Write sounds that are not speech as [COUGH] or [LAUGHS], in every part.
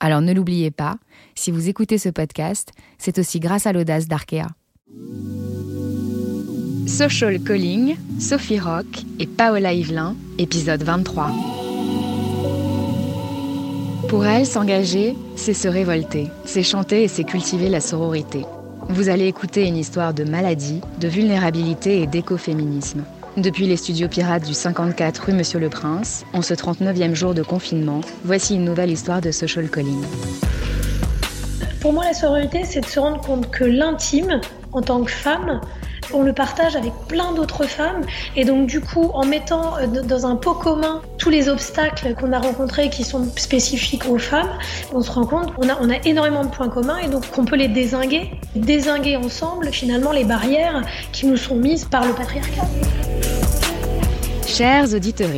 Alors ne l'oubliez pas, si vous écoutez ce podcast, c'est aussi grâce à l'audace d'Arkea. Social Calling, Sophie Rock et Paola Yvelin, épisode 23. Pour elle, s'engager, c'est se révolter, c'est chanter et c'est cultiver la sororité. Vous allez écouter une histoire de maladie, de vulnérabilité et d'écoféminisme. Depuis les studios pirates du 54 rue Monsieur le Prince, en ce 39e jour de confinement, voici une nouvelle histoire de Social Calling. Pour moi, la sororité, c'est de se rendre compte que l'intime, en tant que femme, on le partage avec plein d'autres femmes. Et donc, du coup, en mettant euh, dans un pot commun tous les obstacles qu'on a rencontrés qui sont spécifiques aux femmes, on se rend compte qu'on a, énormément de points communs et donc qu'on peut les désinguer. Désinguer ensemble, finalement, les barrières qui nous sont mises par le patriarcat. Chers auditeurs,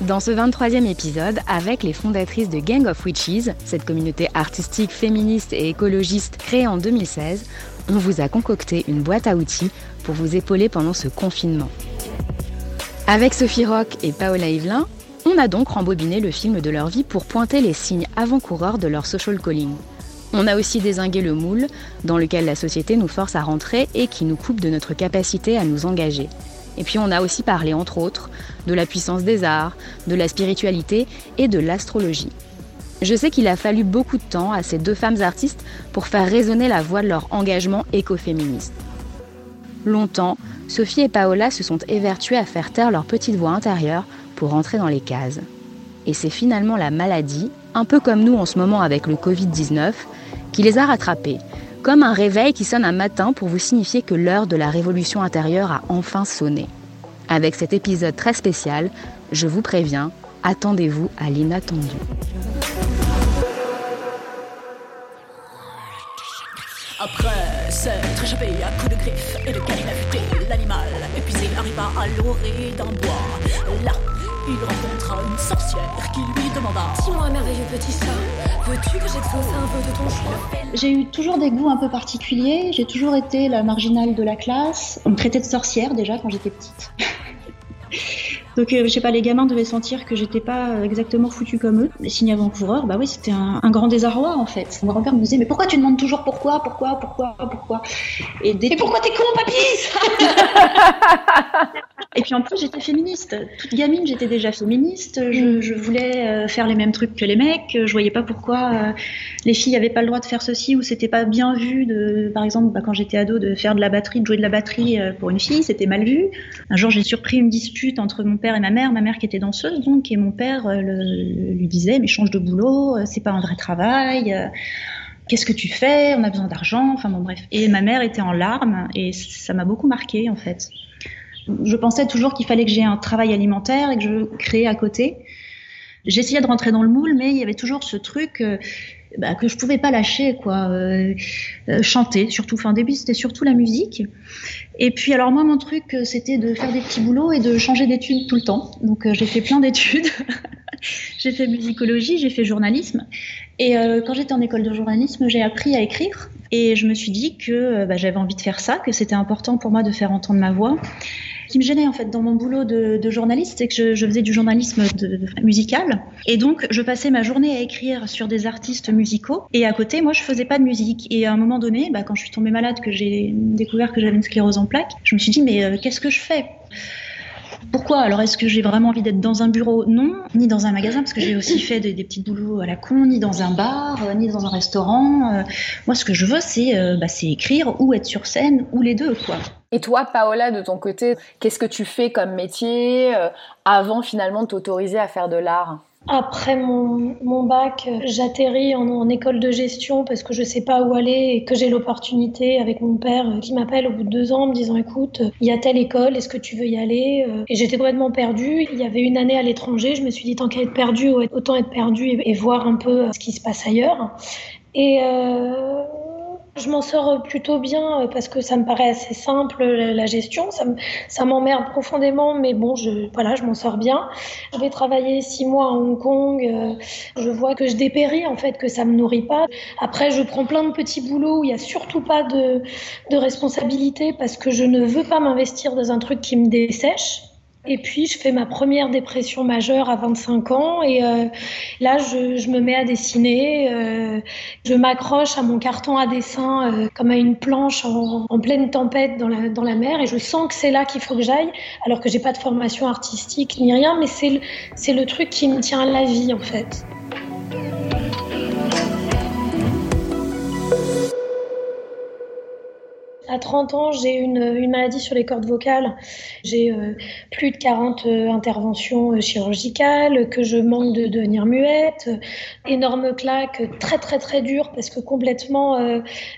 dans ce 23e épisode, avec les fondatrices de Gang of Witches, cette communauté artistique, féministe et écologiste créée en 2016, on vous a concocté une boîte à outils pour vous épauler pendant ce confinement. Avec Sophie Rock et Paola Yvelin, on a donc rembobiné le film de leur vie pour pointer les signes avant-coureurs de leur social calling. On a aussi désingué le moule dans lequel la société nous force à rentrer et qui nous coupe de notre capacité à nous engager. Et puis on a aussi parlé, entre autres, de la puissance des arts, de la spiritualité et de l'astrologie. Je sais qu'il a fallu beaucoup de temps à ces deux femmes artistes pour faire résonner la voix de leur engagement écoféministe. Longtemps, Sophie et Paola se sont évertuées à faire taire leur petite voix intérieure pour rentrer dans les cases. Et c'est finalement la maladie, un peu comme nous en ce moment avec le Covid-19, qui les a rattrapées, comme un réveil qui sonne un matin pour vous signifier que l'heure de la révolution intérieure a enfin sonné. Avec cet épisode très spécial, je vous préviens, attendez-vous à l'inattendu. Après s'être échappé à coups de griffes et de l'animal épuisé arriva à l'orée d'un bois. Il rencontra une sorcière qui lui demanda Dis-moi, merveilleux petit chat, veux-tu que j'exauce un peu de ton choix? J'ai eu toujours des goûts un peu particuliers, j'ai toujours été la marginale de la classe. On me traitait de sorcière déjà quand j'étais petite. [LAUGHS] Donc, euh, je sais pas, les gamins devaient sentir que j'étais pas exactement foutu comme eux. Les signes avant-coureurs, bah oui, c'était un, grand désarroi en fait. Mon grand-père me disait, mais pourquoi tu demandes toujours pourquoi, pourquoi, pourquoi, pourquoi? Et Mais pourquoi t'es con, papy? [LAUGHS] Et puis en plus, j'étais féministe. Toute gamine, j'étais déjà féministe. Je, voulais euh, faire les mêmes trucs que les mecs. Je voyais pas pourquoi euh, les filles n'avaient pas le droit de faire ceci ou c'était pas bien vu de, par exemple, bah, quand j'étais ado, de faire de la batterie, de jouer de la batterie pour une fille, c'était mal vu. Un jour, j'ai surpris une dispute entre mon père et ma mère, ma mère qui était danseuse, donc, et mon père euh, lui disait, mais change de boulot, euh, c'est pas un vrai travail, euh, qu'est-ce que tu fais, on a besoin d'argent, enfin bon bref. Et ma mère était en larmes, et ça m'a beaucoup marqué en fait. Je pensais toujours qu'il fallait que j'ai un travail alimentaire et que je créais à côté. J'essayais de rentrer dans le moule, mais il y avait toujours ce truc bah, que je pouvais pas lâcher, quoi. Euh, euh, chanter, surtout. Enfin, début, c'était surtout la musique. Et puis, alors moi, mon truc, euh, c'était de faire des petits boulots et de changer d'études tout le temps. Donc, j'ai fait plein d'études. [LAUGHS] j'ai fait musicologie, j'ai fait journalisme. Et quand j'étais en école de journalisme, j'ai appris à écrire. Et je me suis dit que bah, j'avais envie de faire ça, que c'était important pour moi de faire entendre ma voix. Qui me gênait en fait dans mon boulot de, journaliste, c'est que je, faisais du journalisme musical. Et donc, je passais ma journée à écrire sur des artistes musicaux. Et à côté, moi, je faisais pas de musique. Et à un moment donné, bah, quand je suis tombée malade, que j'ai découvert que j'avais une sclérose en plaques, je me suis dit, mais euh, qu'est-ce que je fais? Pourquoi? Alors, est-ce que j'ai vraiment envie d'être dans un bureau? Non, ni dans un magasin, parce que j'ai aussi fait des, petits boulots à la con, ni dans un bar, euh, ni dans un restaurant. Euh. moi, ce que je veux, c'est bah, écrire ou être sur scène, ou les deux, quoi. Et toi, Paola, de ton côté, qu'est-ce que tu fais comme métier euh, avant finalement de t'autoriser à faire de l'art? Après mon, bac, j'atterris en, école de gestion parce que je sais pas où aller et que j'ai l'opportunité avec mon père euh, qui m'appelle au bout de deux ans en me disant écoute, il y a telle école, est-ce que tu veux y aller euh, Et j'étais complètement perdue. Il y avait une année à l'étranger, je me suis dit tant qu'à être perdue, autant être perdue et, voir un peu ce qui se passe ailleurs. Et Je m'en sors plutôt bien euh, parce que ça me paraît assez simple la gestion. Ça m'emmerde profondément, mais bon, je, voilà, je m'en sors bien. Je vais travailler six mois à Hong Kong. Euh, je vois que je dépéris en fait, que ça me nourrit pas. Après, je prends plein de petits boulots où il y a surtout pas de, de responsabilité parce que je ne veux pas m'investir dans un truc qui me dessèche. Et puis, je fais ma première dépression majeure à 25 ans. Et euh, là, je, je, me mets à dessiner. Euh, je m'accroche à mon carton à dessin euh, comme à une planche en, en, pleine tempête dans la, dans la mer. Et je sens que c'est là qu'il faut que j'aille, alors que j'ai pas de formation artistique ni rien. Mais c'est le, le truc qui me tient à la vie, en fait. À 30 ans, j'ai une, maladie sur les cordes vocales. J'ai euh, plus de 40 euh, interventions euh, chirurgicales, que je manque de devenir muette. énorme claque, très très très dure parce que complètement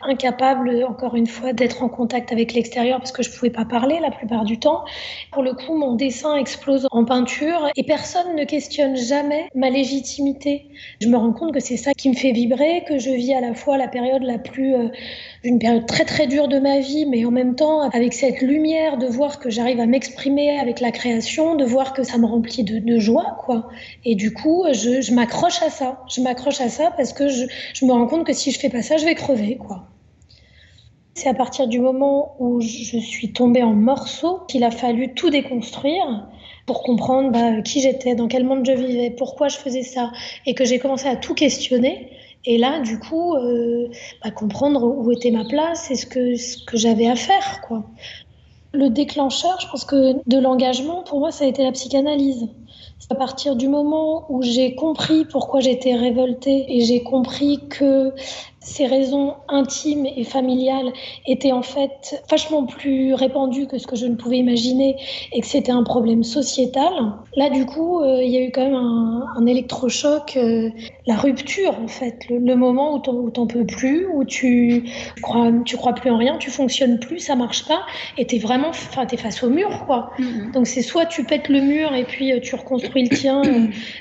incapable, encore une fois, d'être en contact avec l'extérieur parce que je pouvais pas parler la plupart du temps. Pour le coup, mon dessin explose en peinture et personne ne questionne jamais ma légitimité. Je me rends compte que c'est ça qui me fait vibrer, que je vis à la fois la période la plus, une période très très dure de ma vie, mais en même temps, avec cette lumière de voir que j'arrive à m'exprimer avec la création, de voir que ça me remplit de, joie, quoi. Et du coup, je, m'accroche à ça. Je m'accroche à ça parce que je, me rends compte que si je fais pas ça, je vais crever, quoi. C'est à partir du moment où je suis tombée en morceaux qu'il a fallu tout déconstruire pour comprendre bah, qui j'étais, dans quel monde je vivais, pourquoi je faisais ça, et que j'ai commencé à tout questionner. Et là, du coup, euh, bah, comprendre où était ma place et ce que, ce que j'avais à faire, quoi. Le déclencheur, je pense que de l'engagement, pour moi, ça a été la psychanalyse. C'est à partir du moment où j'ai compris pourquoi j'étais révoltée et j'ai compris que ces raisons intimes et familiales étaient en fait vachement plus répandues que ce que je ne pouvais imaginer et que c'était un problème sociétal. Là, du coup, euh, il y a eu quand même un, électrochoc, euh, la rupture en fait, le, moment où t'en peux plus, où tu crois, tu crois plus en rien, tu fonctionnes plus, ça marche pas, et t'es vraiment, enfin, t'es face au mur, quoi. Mm-hmm. Donc c'est soit tu pètes le mur et puis euh, tu reconstruis le tien,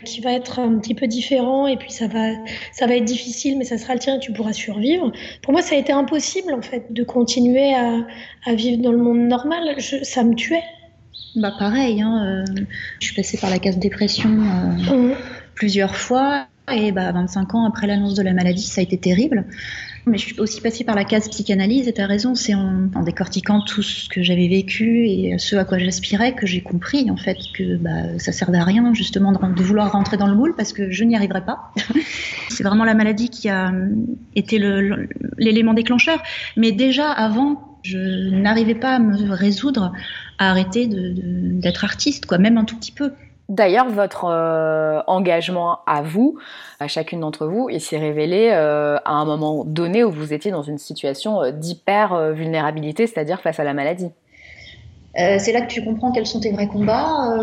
qui va être un petit peu différent, et puis ça va, ça va être difficile, mais ça sera le tien, et tu pourras survivre. Pour moi, ça a été impossible en fait de continuer à, vivre dans le monde normal. ça me tuait. Bah pareil, hein, euh, je suis passée par la case dépression euh, mmh. plusieurs fois et bah 25 ans après l'annonce de la maladie, ça a été terrible. Mais je suis aussi passée par la case psychanalyse et tu as raison, c'est en, décortiquant tout ce que j'avais vécu et ce à quoi j'aspirais que j'ai compris en fait que bah, ça servait à rien justement de, vouloir rentrer dans le moule parce que je n'y arriverais pas. [LAUGHS] c'est vraiment la maladie qui a été l'élément déclencheur. Mais déjà avant, je n'arrivais pas à me résoudre à arrêter d'être artiste, quoi, même un tout petit peu. D'ailleurs, votre euh, engagement à vous, à chacune d'entre vous, il s'est révélé euh, à un moment donné où vous étiez dans une situation euh, d'hyper vulnérabilité, c'est-à-dire face à la maladie. c'est là que tu comprends quels sont tes vrais combats.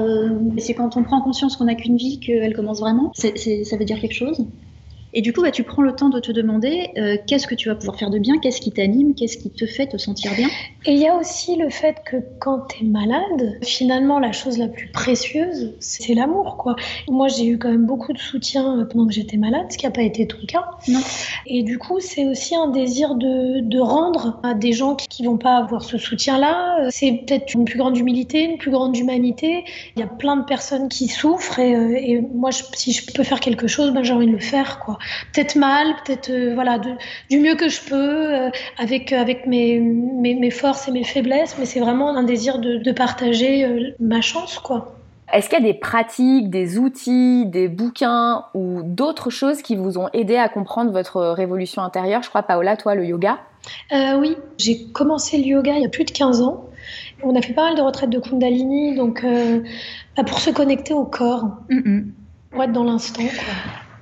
c'est quand on prend conscience qu'on n'a qu'une vie qu'elle commence vraiment. ça veut dire quelque chose? Et du coup, bah, tu prends le temps de te demander euh, qu'est-ce que tu vas pouvoir faire de bien, qu'est-ce qui t'anime, qu'est-ce qui te fait te sentir bien. Et il y a aussi le fait que quand tu es malade, finalement, la chose la plus précieuse, c'est l'amour. quoi. Moi, j'ai eu quand même beaucoup de soutien euh, pendant que j'étais malade, ce qui n'a pas été ton cas. Non. Et du coup, c'est aussi un désir de, de, rendre à des gens qui ne vont pas avoir ce soutien-là. C'est peut-être une plus grande humilité, une plus grande humanité. Il y a plein de personnes qui souffrent et, euh, et moi, si je peux faire quelque chose, ben, j'ai envie de le faire. quoi peut-être mal, peut-être euh, voilà, du mieux que je peux, euh, avec, avec mes, mes, forces et mes faiblesses, mais c'est vraiment un désir de, de partager euh, ma chance, quoi. Est-ce qu'il y a des pratiques, des outils, des bouquins ou d'autres choses qui vous ont aidé à comprendre votre révolution intérieure? Je crois, Paola, toi, le yoga Oui, j'ai commencé le yoga il y a plus de 15 ans. On a fait pas mal de retraites de Kundalini, donc bah, pour se connecter au corps, pour être dans l'instant.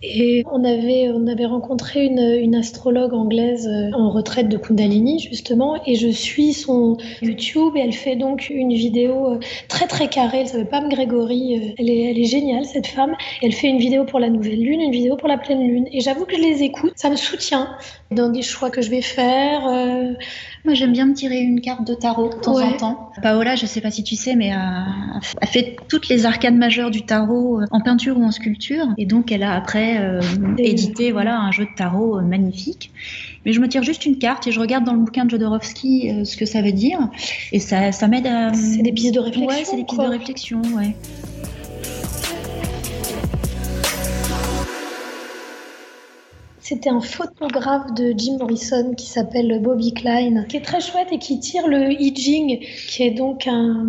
Et on avait, on avait rencontré une, une astrologue anglaise euh, en retraite de Kundalini, justement, et je suis son YouTube et elle fait donc une vidéo euh, très très carrée. Elle s'appelle Pam Grégory. Euh, elle est, elle est géniale, cette femme. Elle fait une vidéo pour la nouvelle lune, une vidéo pour la pleine lune. Et j'avoue que je les écoute. Ça me soutient dans des choix que je vais faire. Moi, j'aime bien me tirer une carte de tarot de temps en temps. Paola, je sais pas si tu sais, mais a, a fait toutes les arcanes majeures du tarot en peinture ou en sculpture. Et donc, elle a après euh, édité voilà, un jeu de tarot euh, magnifique. Mais je me tire juste une carte et je regarde dans le bouquin de Jodorowsky euh, ce que ça veut dire. Et ça, ça m'aide à. C'est des pistes de réflexion. Ouais, c'est des pistes de réflexion, ouais. C'était un photographe de Jim Morrison qui s'appelle Bobby Klein, qui est très chouette et qui tire le I qui est donc un,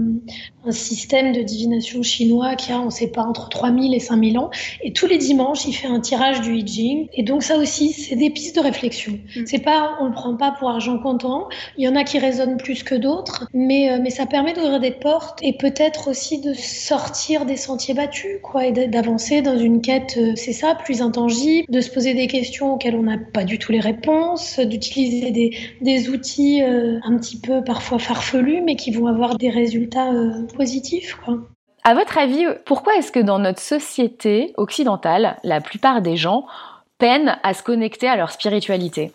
un système de divination chinois qui a, on ne sait pas, entre 3000 et 5000 ans. Et tous les dimanches, il fait un tirage du I Ching. Et donc ça aussi, c'est des pistes de réflexion. Mm. C'est pas, on le prend pas pour argent comptant. Il y en a qui résonnent plus que d'autres, mais, euh, mais ça permet d'ouvrir des portes et peut-être aussi de sortir des sentiers battus, quoi, et d'avancer dans une quête, euh, c'est ça, plus intangible, de se poser des questions auxquelles on n'a pas du tout les réponses, d'utiliser des, des, outils euh, un petit peu parfois farfelus, mais qui vont avoir des résultats Quoi. À votre avis, pourquoi est-ce que dans notre société occidentale, la plupart des gens peinent à se connecter à leur spiritualité?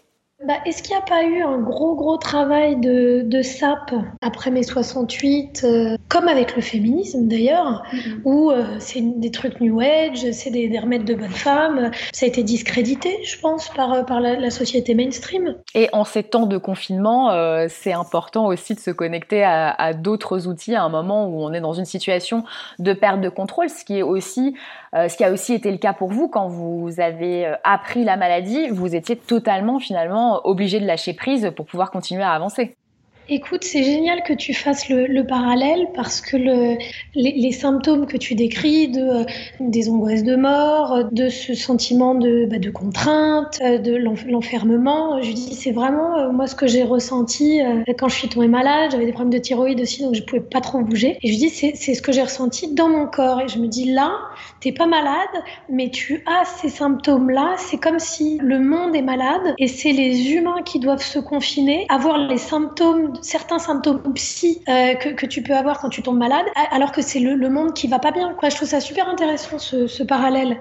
Bah, Est-ce qu'il n'y a pas eu un gros gros travail de, de SAP après mai 68, euh, comme avec le féminisme d'ailleurs, mm-hmm. où euh, c'est des trucs New Age, c'est des, des, remèdes de bonnes femmes, ça a été discrédité, je pense, par, euh, par la, la société mainstream. Et en ces temps de confinement, euh, c'est important aussi de se connecter à, à d'autres outils à un moment où on est dans une situation de perte de contrôle, ce qui est aussi, ce qui a aussi été le cas pour vous quand vous avez appris la maladie, vous étiez totalement finalement obligé de lâcher prise pour pouvoir continuer à avancer. Écoute, c'est génial que tu fasses le, le parallèle parce que le, les, symptômes que tu décris euh, des angoisses de mort, de ce sentiment de, bah, contrainte, euh, de l'enfermement, je dis c'est vraiment euh, moi ce que j'ai ressenti euh, quand je suis tombée malade. J'avais des problèmes de thyroïde aussi, donc je pouvais pas trop bouger. Et je dis c'est ce que j'ai ressenti dans mon corps. Et je me dis là, t'es pas malade, mais tu as ces symptômes là. C'est comme si le monde est malade et c'est les humains qui doivent se confiner, avoir les symptômes certains symptômes psy euh, que, que, tu peux avoir quand tu tombes malade, alors que c'est le, le, monde qui va pas bien. Quoi. Je trouve ça super intéressant ce, ce parallèle.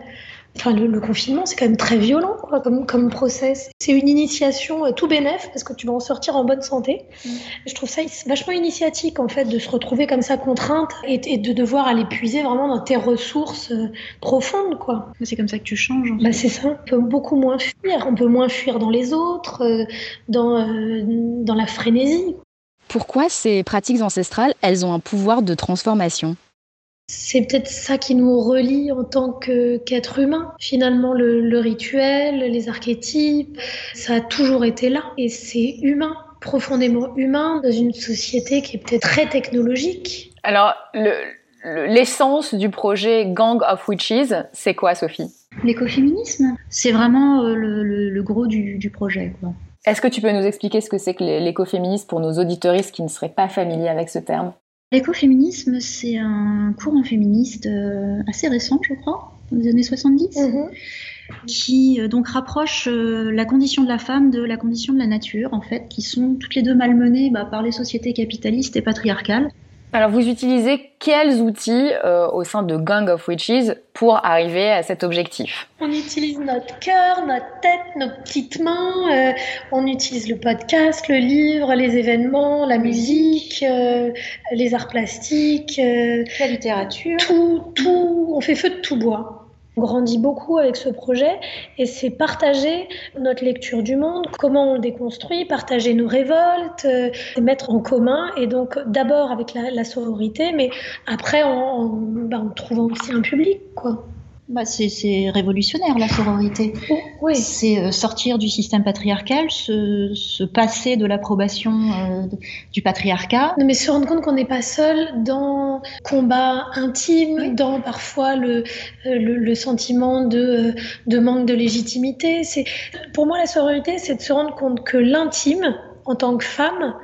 Enfin, le, le confinement, c'est quand même très violent quoi, comme, comme process. C'est une initiation euh, tout bénef parce que tu vas en sortir en bonne santé. Mmh. Je trouve ça vachement initiatique en fait de se retrouver comme ça contrainte et, et de devoir aller puiser vraiment dans tes ressources euh, profondes. quoi. C'est comme ça que tu changes. Bah, c'est ça. On peut beaucoup moins fuir. On peut moins fuir dans les autres, euh, dans, dans la frénésie. Pourquoi ces pratiques ancestrales, elles ont un pouvoir de transformation? C'est peut-être ça qui nous relie en tant qu'être humain. Finalement, le, le, rituel, les archétypes, ça a toujours été là. Et c'est humain, profondément humain, dans une société qui est peut-être très technologique. Alors, l'essence le, du projet Gang of Witches, c'est quoi, Sophie? L'écoféminisme, c'est vraiment euh, le, le, gros du, du projet. Est-ce que tu peux nous expliquer ce que c'est que l'écoféminisme pour nos auditoristes qui ne seraient pas familiers avec ce terme? L'écoféminisme, c'est un courant féministe euh, assez récent, je crois, dans les années 70, mmh. qui euh, donc rapproche euh, la condition de la femme de la condition de la nature, en fait, qui sont toutes les deux malmenées bah, par les sociétés capitalistes et patriarcales. Alors, vous utilisez quels outils euh, au sein de Gang of Witches pour arriver à cet objectif? On utilise notre cœur, notre tête, nos petites mains. Euh, on utilise le podcast, le livre, les événements, la musique, euh, les arts plastiques, la littérature. Tout, tout. On fait feu de tout bois. Grandit beaucoup avec ce projet et c'est partager notre lecture du monde, comment on le déconstruit, partager nos révoltes, euh, mettre en commun et donc d'abord avec la, sororité, mais après en, en, bah, en trouvant aussi un public, quoi. Bah c'est révolutionnaire la sororité. Oui. C'est euh, sortir du système patriarcal, se, se passer de l'approbation euh, du patriarcat. Mais se rendre compte qu'on n'est pas seul dans combat intime, oui. dans parfois le, euh, le, le, sentiment de, de manque de légitimité. C'est pour moi la sororité, c'est de se rendre compte que l'intime en tant que femme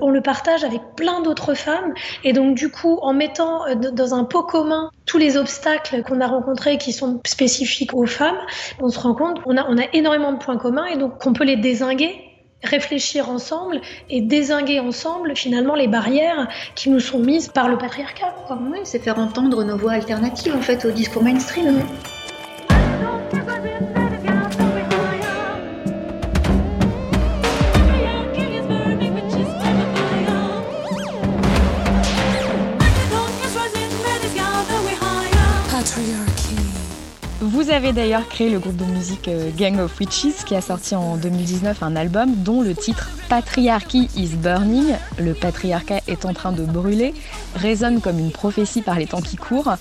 on le partage avec plein d'autres femmes. Et donc, du coup, en mettant euh, dans un pot commun tous les obstacles qu'on a rencontrés qui sont spécifiques aux femmes, on se rend compte qu'on a, énormément de points communs et donc qu'on peut les désinguer réfléchir ensemble et désinguer ensemble finalement les barrières qui nous sont mises par le patriarcat. Oui, c'est faire entendre nos voix alternatives en fait au discours mainstream? Avez d'ailleurs créé le groupe de musique euh, Gang of Witches qui a sorti en 2019 un album dont le titre Patriarchy is Burning, le patriarcat est en train de brûler, résonne comme une prophétie par les temps qui courent.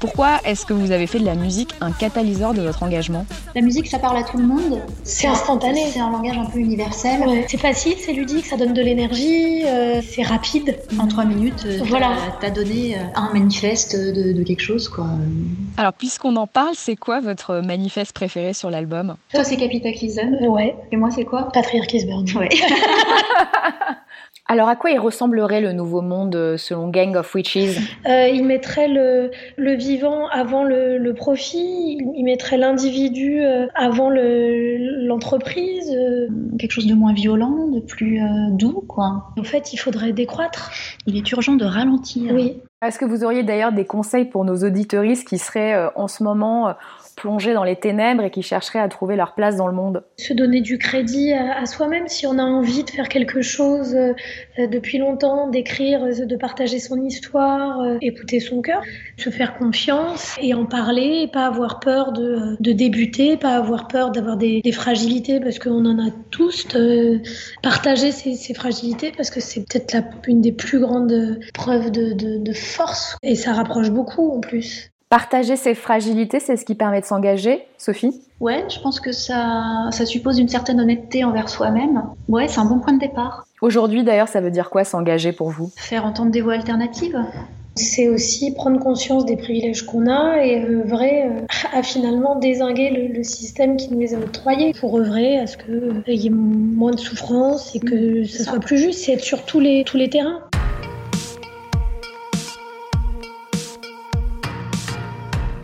Pourquoi est-ce que vous avez fait de la musique un catalyseur de votre engagement La musique, ça parle à tout le monde. C'est instantané. C'est un langage un peu universel. C'est facile, c'est ludique, ça donne de l'énergie, euh, c'est rapide. En trois minutes, euh, voilà. t'as donné euh, un manifeste de, quelque chose. Quoi. Alors, puisqu'on en parle, c'est quoi votre manifeste préféré sur l'album? Toi, c'est Capitalism. Ouais. Et moi, c'est quoi? Patriarchy Burn. Ouais. [LAUGHS] Alors, à quoi il ressemblerait le nouveau monde euh, selon Gang of Witches? Euh, Il mettrait le, le, vivant avant le, le profit, il mettrait l'individu euh, avant l'entreprise. Quelque chose de moins violent, de plus doux, quoi. En fait, il faudrait décroître. Il est urgent de ralentir. Oui. Est-ce que vous auriez d'ailleurs des conseils pour nos auditoristes qui seraient en ce moment plongés dans les ténèbres et qui chercheraient à trouver leur place dans le monde Se donner du crédit à, soi-même si on a envie de faire quelque chose euh, depuis longtemps, d'écrire, euh, de partager son histoire, euh, écouter son cœur, se faire confiance et en parler, et pas avoir peur de, débuter, pas avoir peur d'avoir des, fragilités parce qu'on en a tous. partager ces, fragilités parce que c'est peut-être une des plus grandes preuves de force et ça rapproche beaucoup en plus. Partager ses fragilités, c'est ce qui permet de s'engager, Sophie? Ouais, je pense que ça, ça suppose une certaine honnêteté envers soi-même. Ouais, c'est un bon point de départ. Aujourd'hui, d'ailleurs, ça veut dire quoi s'engager pour vous? Faire entendre des voix alternatives c'est aussi prendre conscience des privilèges qu'on a et œuvrer euh, à finalement désinguer le, système qui nous les a octroyés pour œuvrer à ce qu'il euh, y ait moins de souffrance et que ça soit plus juste. C'est être sur tous les, tous les terrains.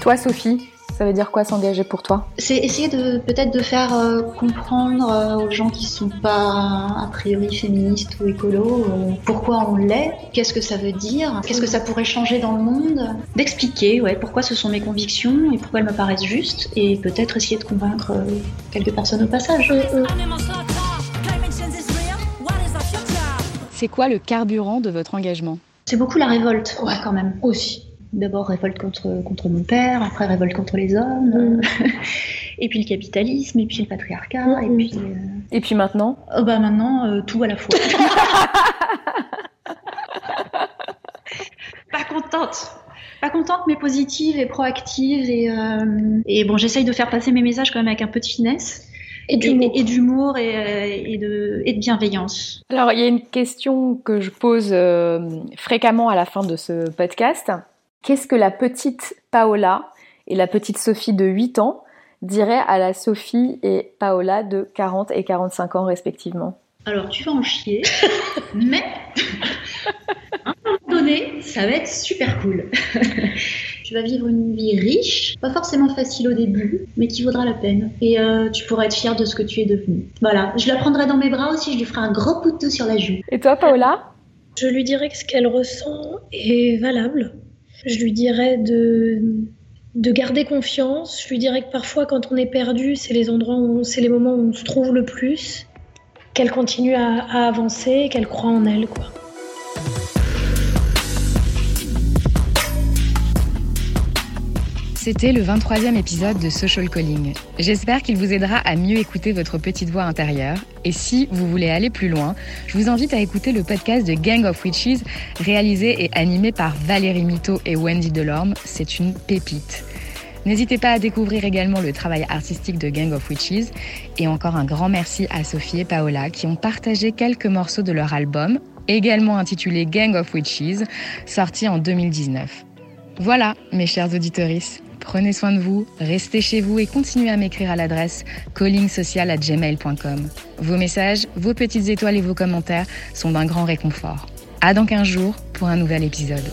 Toi, Sophie, ça veut dire quoi s'engager pour toi? C'est essayer de peut-être de faire euh, comprendre euh, aux gens qui sont pas a priori féministes ou écolos euh, pourquoi on l'est, qu'est-ce que ça veut dire, qu'est-ce que ça pourrait changer dans le monde, d'expliquer ouais pourquoi ce sont mes convictions et pourquoi elles me paraissent justes et peut-être essayer de convaincre quelques personnes au passage. C'est quoi le carburant de votre engagement? C'est beaucoup la révolte, ouais, quand même. Aussi d'abord révolte contre, contre mon père, après révolte contre les hommes, mm. [LAUGHS] et puis le capitalisme, et puis le patriarcat, mm. et puis... Euh, et puis maintenant oh bah Maintenant, euh, tout à la fois. [LAUGHS] Pas contente pas contente mais positive et proactive et, euh, et bon j'essaye de faire passer mes messages quand même avec un peu de finesse et d'humour et, et, de, et de bienveillance. Alors, il y a une question que je pose fréquemment à la fin de ce podcast. Qu'est-ce que la petite Paola et la petite Sophie de 8 ans diraient à la Sophie et Paola de 40 et 45 ans respectivement? Alors tu vas en chier, [LAUGHS] mais à un moment donné, ça va être super cool. [LAUGHS] tu vas vivre une vie riche, pas forcément facile au début, mais qui vaudra la peine. Et euh, tu pourras être fière de ce que tu es devenu. Voilà, je la prendrai dans mes bras aussi, je lui ferai un gros couteau sur la joue. Et toi, Paola? Je lui dirais que ce qu'elle ressent est valable je lui dirais de, de garder confiance. Je lui dirais que parfois, quand on est perdu, c'est les endroits où c'est les moments où on se trouve le plus. Qu'elle continue à, à avancer, qu'elle croit en elle, quoi. C'était le 23e épisode de Social Calling. J'espère qu'il vous aidera à mieux écouter votre petite voix intérieure. Et si vous voulez aller plus loin, je vous invite à écouter le podcast de Gang of Witches, réalisé et animé par Valérie Mito et Wendy Delorme. C'est une pépite. N'hésitez pas à découvrir également le travail artistique de Gang of Witches. Et encore un grand merci à Sophie et Paola qui ont partagé quelques morceaux de leur album, également intitulé Gang of Witches, sorti en 2019. Voilà, mes chers auditoristes. Prenez soin de vous, restez chez vous et continuez à m'écrire à l'adresse callingsocial@gmail.com. Vos messages, vos petites étoiles et vos commentaires sont d'un grand réconfort. À dans 15 jours pour un nouvel épisode.